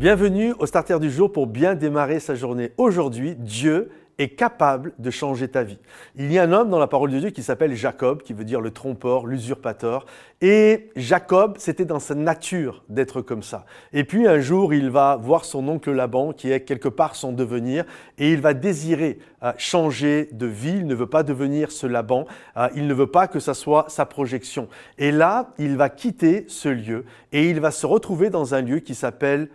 Bienvenue au Starter du jour pour bien démarrer sa journée. Aujourd'hui, Dieu est capable de changer ta vie. Il y a un homme dans la parole de Dieu qui s'appelle Jacob, qui veut dire le trompeur, l'usurpateur. Et Jacob, c'était dans sa nature d'être comme ça. Et puis un jour, il va voir son oncle Laban, qui est quelque part son devenir, et il va désirer euh, changer de vie. Il ne veut pas devenir ce Laban. Euh, il ne veut pas que ça soit sa projection. Et là, il va quitter ce lieu et il va se retrouver dans un lieu qui s'appelle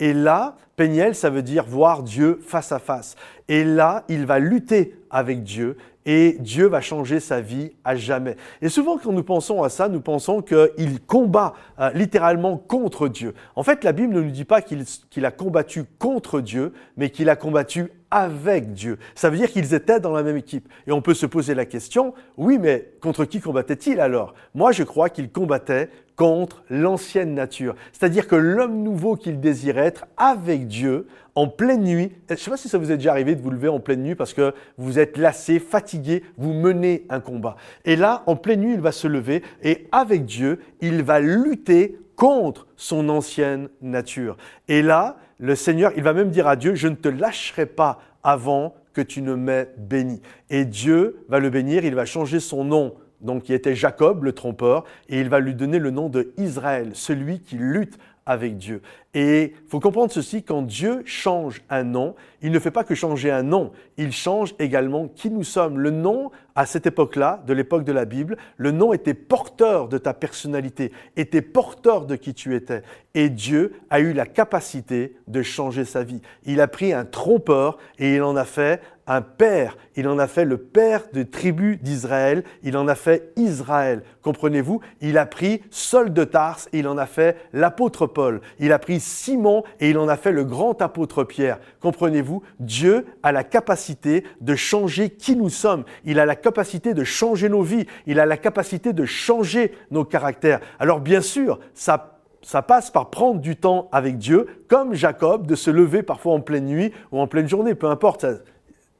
Et là, Péniel, ça veut dire voir Dieu face à face. Et là, il va lutter avec Dieu et Dieu va changer sa vie à jamais. Et souvent, quand nous pensons à ça, nous pensons qu'il combat euh, littéralement contre Dieu. En fait, la Bible ne nous dit pas qu'il a combattu contre Dieu, mais qu'il a combattu avec Dieu. Ça veut dire qu'ils étaient dans la même équipe. Et on peut se poser la question, oui, mais contre qui combattait-il alors? Moi, je crois qu'il combattait contre l'ancienne nature. C'est-à-dire que l'homme nouveau qu'il désirait être avec Dieu en pleine nuit. Je ne sais pas si ça vous est déjà arrivé de vous lever en pleine nuit parce que vous êtes lassé, fatigué, vous menez un combat. Et là, en pleine nuit, il va se lever et avec Dieu, il va lutter contre son ancienne nature. Et là, le Seigneur, il va même dire à Dieu, je ne te lâcherai pas avant que tu ne m'aies béni. Et Dieu va le bénir, il va changer son nom, donc qui était Jacob, le trompeur, et il va lui donner le nom de Israël, celui qui lutte Dieu. Et il faut comprendre ceci, quand Dieu change un nom, il ne fait pas que changer un nom, il change également qui nous sommes. Le nom, à cette époque-là, de l'époque de la Bible, le nom était porteur de ta personnalité, était porteur de qui tu étais. Et Dieu a eu la capacité de changer sa vie. Il a pris un trompeur et il en a fait un père. Il en a fait le père de tribu d'Israël. Il en a fait Israël. Comprenez-vous? Il a pris Saul de Tarse et il en a fait l'apôtre Paul. Il a pris Simon et il en a fait le grand apôtre Pierre. Comprenez-vous Dieu a la capacité de changer qui nous sommes. Il a la capacité de changer nos vies. Il a la capacité de changer nos caractères. Alors bien sûr, ça ça passe par prendre du temps avec Dieu, comme Jacob, de se lever parfois en pleine nuit ou en pleine journée, peu importe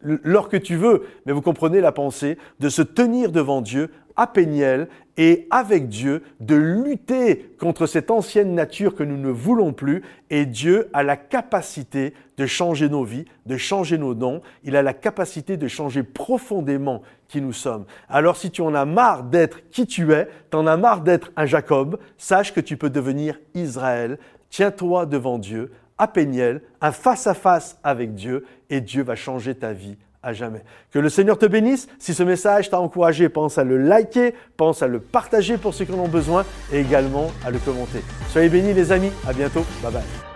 l'heure que tu veux, mais vous comprenez la pensée, de se tenir devant Dieu à Péniel et avec Dieu, de lutter contre cette ancienne nature que nous ne voulons plus. Et Dieu a la capacité de changer nos vies, de changer nos dons. Il a la capacité de changer profondément qui nous sommes. Alors si tu en as marre d'être qui tu es, tu en as marre d'être un Jacob, sache que tu peux devenir Israël. Tiens-toi devant Dieu à Péniel, un face-à-face avec Dieu, et Dieu va changer ta vie jamais. Que le Seigneur te bénisse. Si ce message t'a encouragé, pense à le liker, pense à le partager pour ceux qui en ont besoin et également à le commenter. Soyez bénis les amis. À bientôt. Bye bye.